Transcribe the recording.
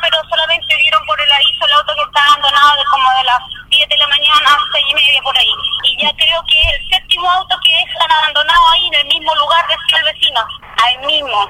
pero solamente vieron por el aviso el auto que estaba abandonado de como de las 10 de la mañana a 6 y media por ahí. Y ya creo que es el séptimo auto que están abandonado ahí en el mismo lugar, decía el vecino, ahí mismo.